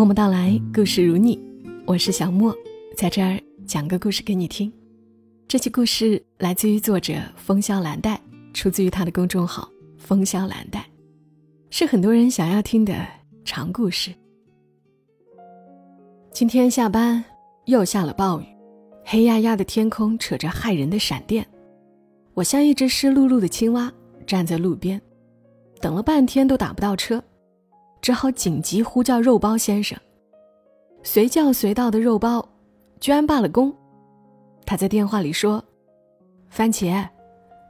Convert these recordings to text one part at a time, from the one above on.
默默到来，故事如你，我是小莫，在这儿讲个故事给你听。这期故事来自于作者风萧兰黛，出自于他的公众号“风萧兰黛”，是很多人想要听的长故事。今天下班又下了暴雨，黑压压的天空扯着骇人的闪电，我像一只湿漉漉的青蛙站在路边，等了半天都打不到车。只好紧急呼叫肉包先生。随叫随到的肉包，居然罢了工。他在电话里说：“番茄，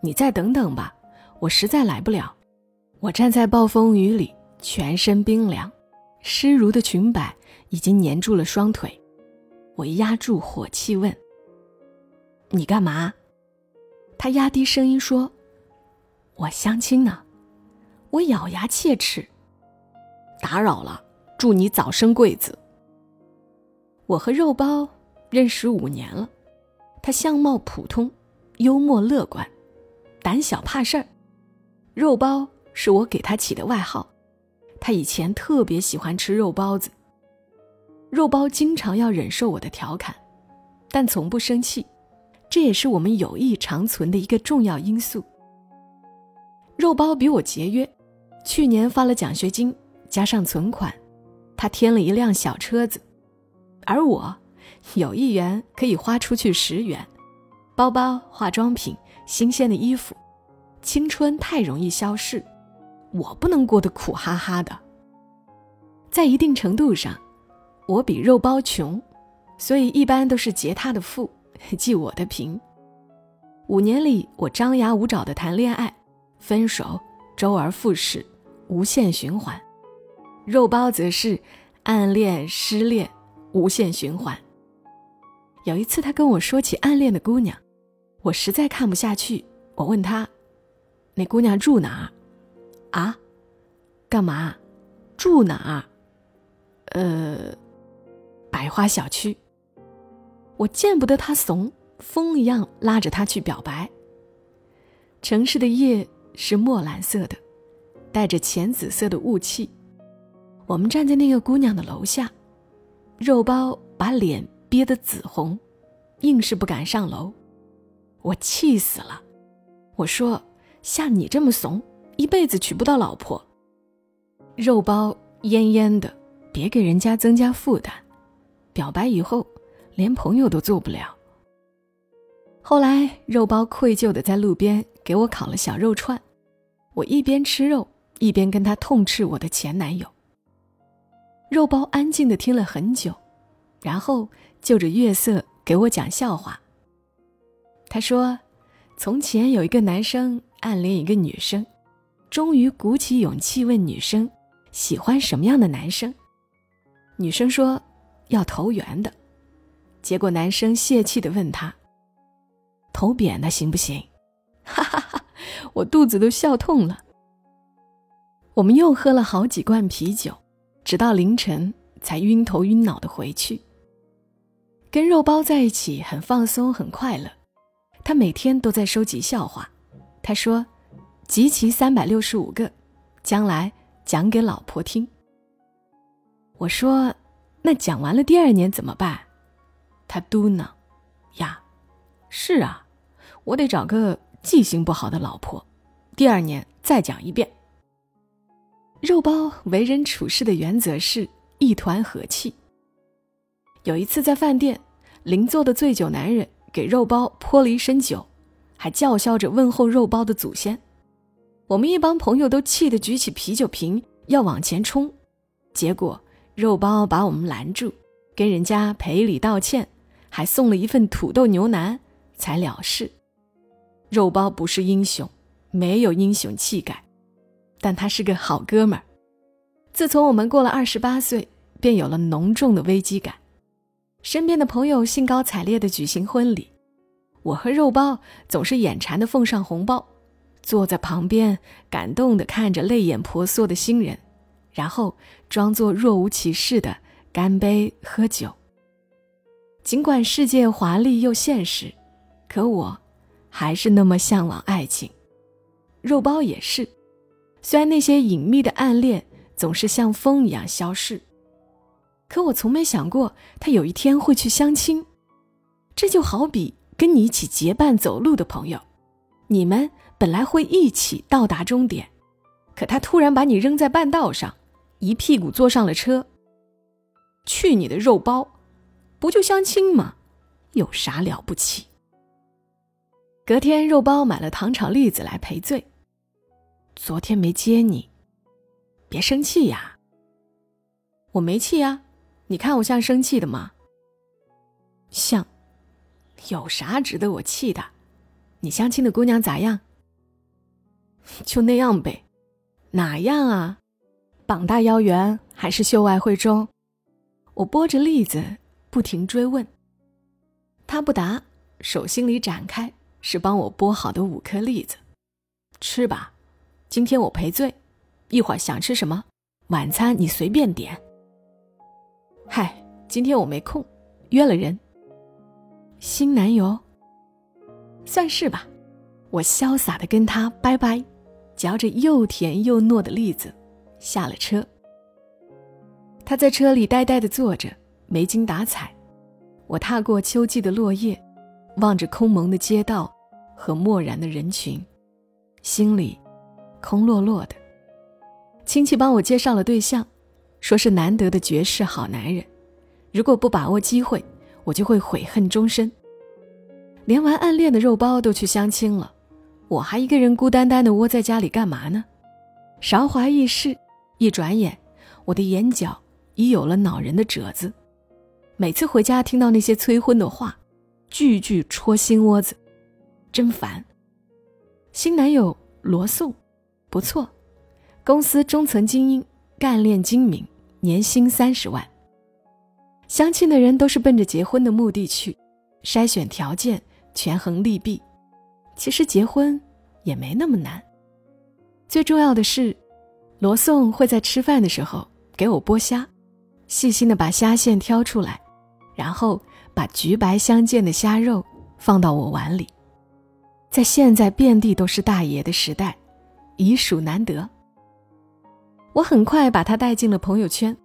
你再等等吧，我实在来不了。”我站在暴风雨里，全身冰凉，湿濡的裙摆已经粘住了双腿。我压住火气问：“你干嘛？”他压低声音说：“我相亲呢。”我咬牙切齿。打扰了，祝你早生贵子。我和肉包认识五年了，他相貌普通，幽默乐观，胆小怕事儿。肉包是我给他起的外号，他以前特别喜欢吃肉包子。肉包经常要忍受我的调侃，但从不生气，这也是我们友谊长存的一个重要因素。肉包比我节约，去年发了奖学金。加上存款，他添了一辆小车子，而我有一元可以花出去十元，包包、化妆品、新鲜的衣服，青春太容易消逝，我不能过得苦哈哈的。在一定程度上，我比肉包穷，所以一般都是劫他的富，济我的贫。五年里，我张牙舞爪的谈恋爱，分手，周而复始，无限循环。肉包则是暗恋、失恋，无限循环。有一次，他跟我说起暗恋的姑娘，我实在看不下去。我问他：“那姑娘住哪儿？”啊？干嘛？住哪儿？呃，百花小区。我见不得他怂，风一样拉着他去表白。城市的夜是墨蓝色的，带着浅紫色的雾气。我们站在那个姑娘的楼下，肉包把脸憋得紫红，硬是不敢上楼。我气死了，我说：“像你这么怂，一辈子娶不到老婆。”肉包恹恹的，别给人家增加负担。表白以后，连朋友都做不了。后来，肉包愧疚的在路边给我烤了小肉串，我一边吃肉，一边跟他痛斥我的前男友。肉包安静的听了很久，然后就着月色给我讲笑话。他说：“从前有一个男生暗恋一个女生，终于鼓起勇气问女生喜欢什么样的男生。女生说要投缘的，结果男生泄气的问他：头扁的行不行？哈哈哈，我肚子都笑痛了。我们又喝了好几罐啤酒。”直到凌晨才晕头晕脑的回去。跟肉包在一起很放松很快乐，他每天都在收集笑话。他说：“集齐三百六十五个，将来讲给老婆听。”我说：“那讲完了第二年怎么办？”他嘟囔：“呀，是啊，我得找个记性不好的老婆，第二年再讲一遍。”肉包为人处事的原则是一团和气。有一次在饭店，邻座的醉酒男人给肉包泼了一身酒，还叫嚣着问候肉包的祖先。我们一帮朋友都气得举起啤酒瓶要往前冲，结果肉包把我们拦住，跟人家赔礼道歉，还送了一份土豆牛腩，才了事。肉包不是英雄，没有英雄气概。但他是个好哥们儿。自从我们过了二十八岁，便有了浓重的危机感。身边的朋友兴高采烈地举行婚礼，我和肉包总是眼馋地奉上红包，坐在旁边感动地看着泪眼婆娑的新人，然后装作若无其事地干杯喝酒。尽管世界华丽又现实，可我还是那么向往爱情。肉包也是。虽然那些隐秘的暗恋总是像风一样消逝，可我从没想过他有一天会去相亲。这就好比跟你一起结伴走路的朋友，你们本来会一起到达终点，可他突然把你扔在半道上，一屁股坐上了车。去你的肉包，不就相亲吗？有啥了不起？隔天，肉包买了糖炒栗子来赔罪。昨天没接你，别生气呀。我没气呀，你看我像生气的吗？像。有啥值得我气的？你相亲的姑娘咋样？就那样呗，哪样啊？膀大腰圆还是秀外慧中？我剥着栗子，不停追问。他不答，手心里展开是帮我剥好的五颗栗子，吃吧。今天我赔罪，一会儿想吃什么，晚餐你随便点。嗨，今天我没空，约了人。新男友，算是吧。我潇洒的跟他拜拜，嚼着又甜又糯的栗子，下了车。他在车里呆呆的坐着，没精打采。我踏过秋季的落叶，望着空蒙的街道和漠然的人群，心里空落落的。亲戚帮我介绍了对象，说是难得的绝世好男人，如果不把握机会。我就会悔恨终身。连玩暗恋的肉包都去相亲了，我还一个人孤单单的窝在家里干嘛呢？韶华易逝，一转眼，我的眼角已有了恼人的褶子。每次回家听到那些催婚的话，句句戳心窝子，真烦。新男友罗宋，不错，公司中层精英，干练精明，年薪三十万。相亲的人都是奔着结婚的目的去，筛选条件，权衡利弊。其实结婚也没那么难。最重要的是，罗宋会在吃饭的时候给我剥虾，细心的把虾线挑出来，然后把橘白相间的虾肉放到我碗里。在现在遍地都是大爷的时代，已属难得。我很快把他带进了朋友圈，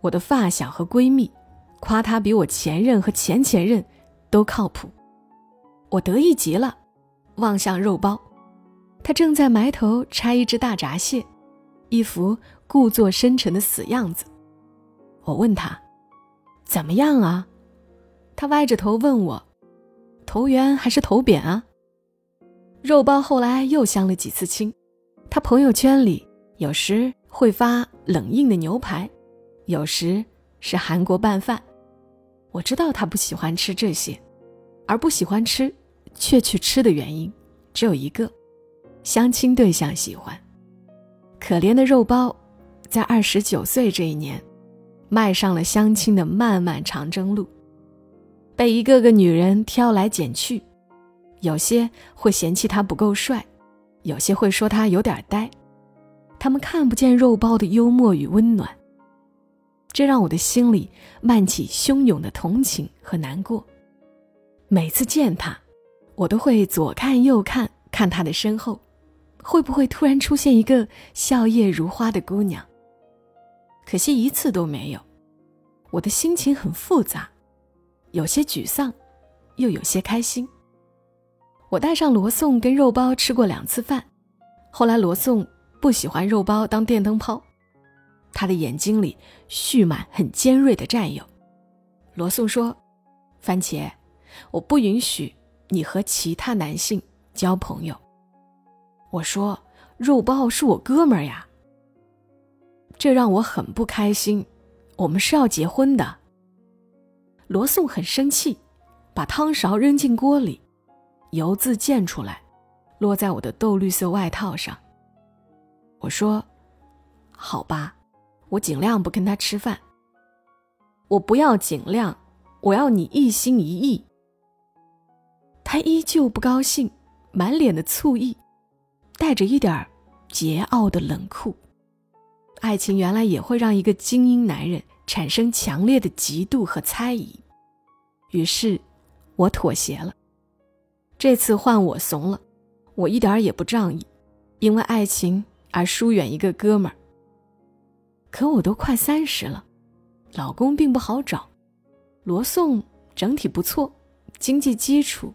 我的发小和闺蜜。夸他比我前任和前前任都靠谱，我得意极了，望向肉包，他正在埋头拆一只大闸蟹，一副故作深沉的死样子。我问他：“怎么样啊？”他歪着头问我：“头圆还是头扁啊？”肉包后来又相了几次亲，他朋友圈里有时会发冷硬的牛排，有时是韩国拌饭。我知道他不喜欢吃这些，而不喜欢吃，却去吃的原因只有一个：相亲对象喜欢。可怜的肉包，在二十九岁这一年，迈上了相亲的漫漫长征路，被一个个女人挑来拣去，有些会嫌弃他不够帅，有些会说他有点呆，他们看不见肉包的幽默与温暖。这让我的心里漫起汹涌的同情和难过。每次见他，我都会左看右看，看他的身后，会不会突然出现一个笑靥如花的姑娘？可惜一次都没有。我的心情很复杂，有些沮丧，又有些开心。我带上罗宋跟肉包吃过两次饭，后来罗宋不喜欢肉包当电灯泡。他的眼睛里蓄满很尖锐的占有。罗宋说：“番茄，我不允许你和其他男性交朋友。”我说：“肉包是我哥们儿呀。”这让我很不开心。我们是要结婚的。罗宋很生气，把汤勺扔进锅里，油渍溅出来，落在我的豆绿色外套上。我说：“好吧。”我尽量不跟他吃饭。我不要尽量，我要你一心一意。他依旧不高兴，满脸的醋意，带着一点桀骜的冷酷。爱情原来也会让一个精英男人产生强烈的嫉妒和猜疑。于是，我妥协了。这次换我怂了，我一点也不仗义，因为爱情而疏远一个哥们儿。可我都快三十了，老公并不好找，罗宋整体不错，经济基础、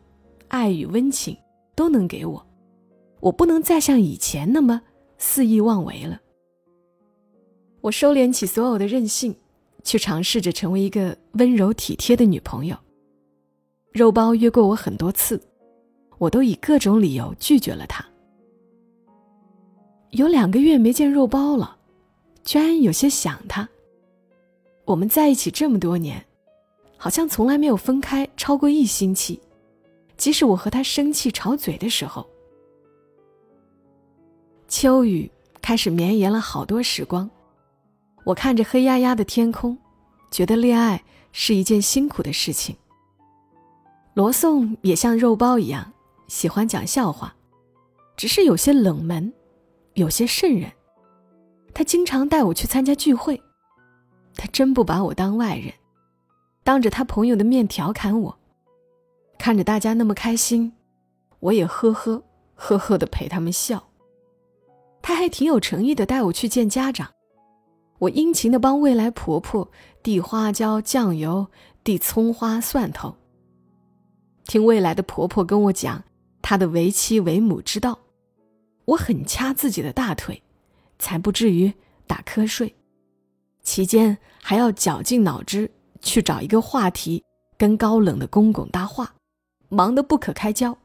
爱与温情都能给我，我不能再像以前那么肆意妄为了。我收敛起所有的任性，去尝试着成为一个温柔体贴的女朋友。肉包约过我很多次，我都以各种理由拒绝了他。有两个月没见肉包了，居然有些想他。我们在一起这么多年，好像从来没有分开超过一星期，即使我和他生气吵嘴的时候。秋雨开始绵延了好多时光。我看着黑压压的天空，觉得恋爱是一件辛苦的事情。罗宋也像肉包一样喜欢讲笑话，只是有些冷门，有些渗人。他经常带我去参加聚会，他真不把我当外人，当着他朋友的面调侃我。看着大家那么开心，我也呵呵呵呵的陪他们笑。他还挺有诚意的带我去见家长。我殷勤的帮未来婆婆递花椒、酱油，递葱花、蒜头。听未来的婆婆跟我讲他的为妻为母之道，我很掐自己的大腿，才不至于打瞌睡。期间还要绞尽脑汁去找一个话题跟高冷的公公搭话，忙得不可开交。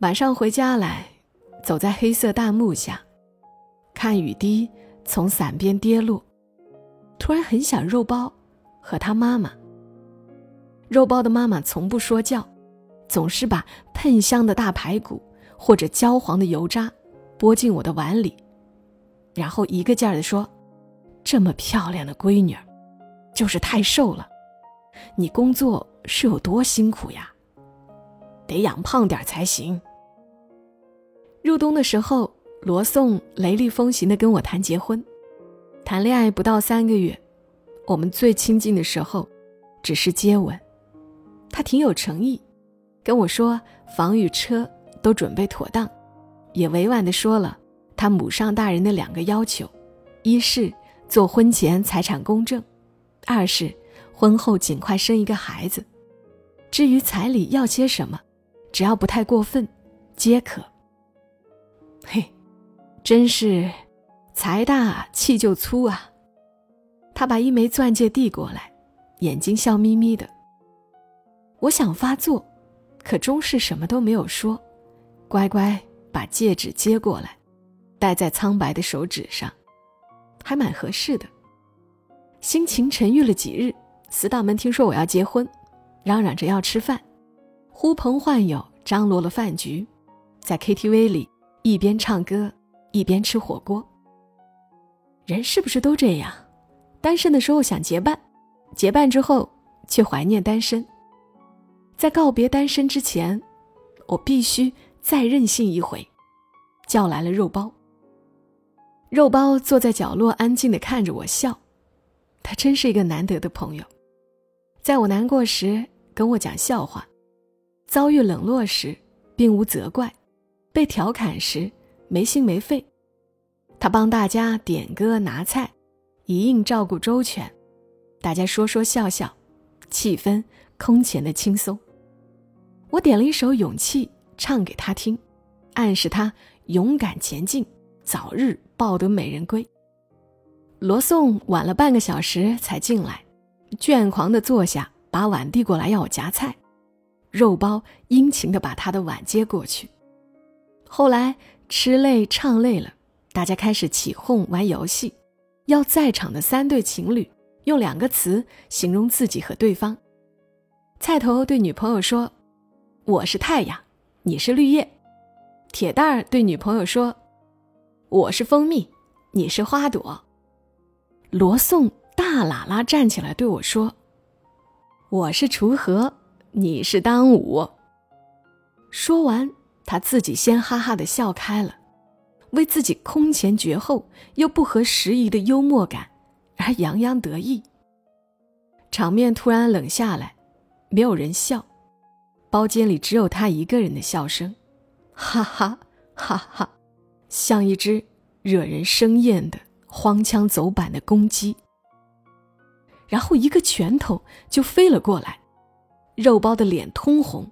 晚上回家来，走在黑色大幕下，看雨滴。从伞边跌落，突然很想肉包和他妈妈。肉包的妈妈从不说教，总是把喷香的大排骨或者焦黄的油渣拨进我的碗里，然后一个劲儿地说：“这么漂亮的闺女，就是太瘦了。你工作是有多辛苦呀？得养胖点才行。”入冬的时候。罗宋雷厉风行的跟我谈结婚，谈恋爱不到三个月，我们最亲近的时候，只是接吻。他挺有诚意，跟我说房与车都准备妥当，也委婉的说了他母上大人的两个要求：一是做婚前财产公证，二是婚后尽快生一个孩子。至于彩礼要些什么，只要不太过分，皆可。嘿。真是财大气就粗啊！他把一枚钻戒递过来，眼睛笑眯眯的。我想发作，可终是什么都没有说，乖乖把戒指接过来，戴在苍白的手指上，还蛮合适的。心情沉郁了几日，死党们听说我要结婚，嚷嚷着要吃饭，呼朋唤友张罗了饭局，在 KTV 里一边唱歌。一边吃火锅。人是不是都这样？单身的时候想结伴，结伴之后却怀念单身。在告别单身之前，我必须再任性一回，叫来了肉包。肉包坐在角落，安静的看着我笑。他真是一个难得的朋友，在我难过时跟我讲笑话，遭遇冷落时并无责怪，被调侃时。没心没肺，他帮大家点歌拿菜，一应照顾周全，大家说说笑笑，气氛空前的轻松。我点了一首《勇气》唱给他听，暗示他勇敢前进，早日抱得美人归。罗宋晚了半个小时才进来，倦狂的坐下，把碗递过来要我夹菜，肉包殷勤的把他的碗接过去。后来。吃累唱累了，大家开始起哄玩游戏，要在场的三对情侣用两个词形容自己和对方。菜头对女朋友说：“我是太阳，你是绿叶。”铁蛋儿对女朋友说：“我是蜂蜜，你是花朵。”罗宋大喇喇站起来对我说：“我是锄禾，你是当午。”说完。他自己先哈哈的笑开了，为自己空前绝后又不合时宜的幽默感而洋洋得意。场面突然冷下来，没有人笑，包间里只有他一个人的笑声，哈哈哈哈，像一只惹人生厌的荒腔走板的公鸡。然后一个拳头就飞了过来，肉包的脸通红。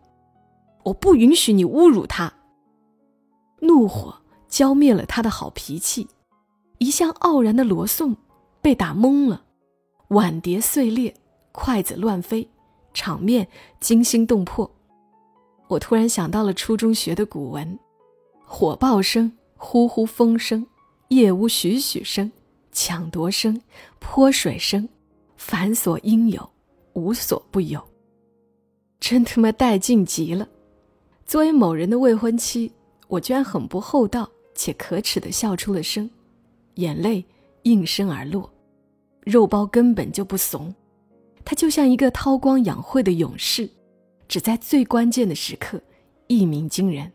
我不允许你侮辱他。怒火浇灭了他的好脾气，一向傲然的罗宋被打懵了，碗碟碎裂，筷子乱飞，场面惊心动魄。我突然想到了初中学的古文：火爆声，呼呼风声，夜屋徐徐声，抢夺声，泼水声，凡所应有，无所不有。真他妈带劲极了！作为某人的未婚妻。我居然很不厚道且可耻的笑出了声，眼泪应声而落。肉包根本就不怂，他就像一个韬光养晦的勇士，只在最关键的时刻一鸣惊人。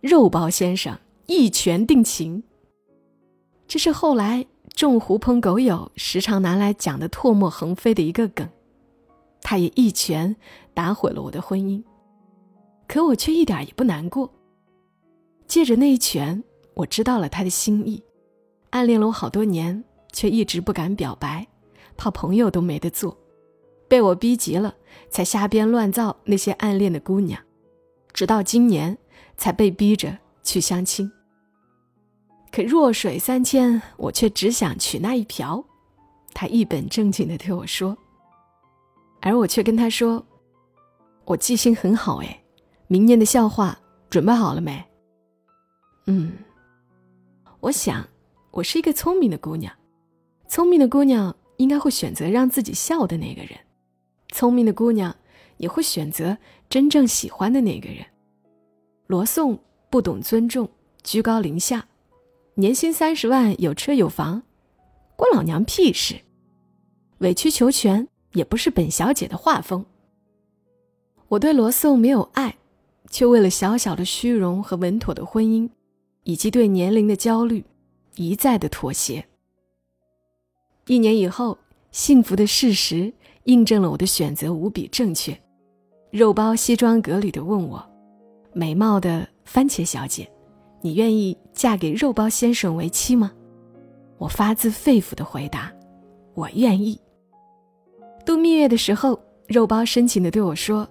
肉包先生一拳定情。这是后来众狐朋狗友时常拿来讲的唾沫横飞的一个梗。他也一拳打毁了我的婚姻，可我却一点也不难过。借着那一拳，我知道了他的心意。暗恋了我好多年，却一直不敢表白，怕朋友都没得做，被我逼急了，才瞎编乱造那些暗恋的姑娘，直到今年才被逼着去相亲。可弱水三千，我却只想取那一瓢。他一本正经的对我说，而我却跟他说：“我记性很好，哎，明年的笑话准备好了没？”嗯，我想，我是一个聪明的姑娘，聪明的姑娘应该会选择让自己笑的那个人，聪明的姑娘也会选择真正喜欢的那个人。罗宋不懂尊重，居高临下，年薪三十万，有车有房，关老娘屁事！委曲求全也不是本小姐的画风。我对罗宋没有爱，却为了小小的虚荣和稳妥的婚姻。以及对年龄的焦虑，一再的妥协。一年以后，幸福的事实印证了我的选择无比正确。肉包西装革履的问我：“美貌的番茄小姐，你愿意嫁给肉包先生为妻吗？”我发自肺腑的回答：“我愿意。”度蜜月的时候，肉包深情的对我说：“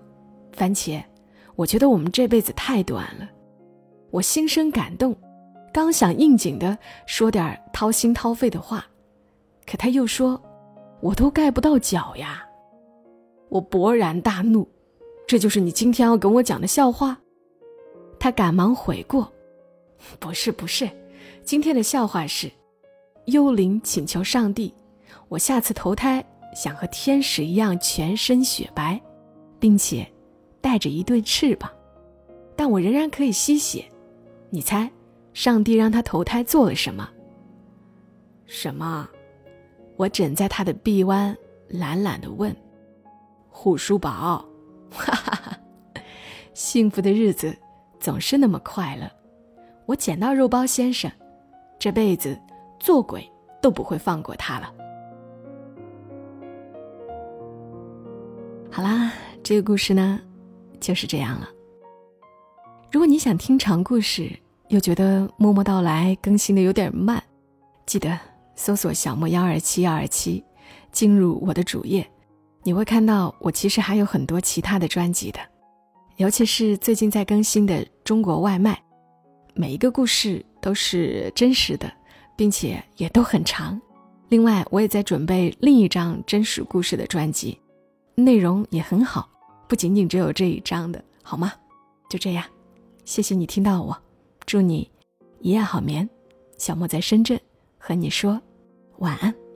番茄，我觉得我们这辈子太短了。”我心生感动。刚想应景的说点掏心掏肺的话，可他又说：“我都盖不到脚呀！”我勃然大怒：“这就是你今天要跟我讲的笑话？”他赶忙悔过：“不是，不是，今天的笑话是，幽灵请求上帝，我下次投胎想和天使一样全身雪白，并且带着一对翅膀，但我仍然可以吸血。你猜？”上帝让他投胎做了什么？什么？我枕在他的臂弯，懒懒的问：“护舒宝。”哈哈哈，幸福的日子总是那么快乐。我捡到肉包先生，这辈子做鬼都不会放过他了。好啦，这个故事呢，就是这样了。如果你想听长故事，又觉得默默到来更新的有点慢，记得搜索小莫幺二七幺二七，进入我的主页，你会看到我其实还有很多其他的专辑的，尤其是最近在更新的中国外卖，每一个故事都是真实的，并且也都很长。另外，我也在准备另一张真实故事的专辑，内容也很好，不仅仅只有这一张的，好吗？就这样，谢谢你听到我。祝你一夜好眠，小莫在深圳和你说晚安。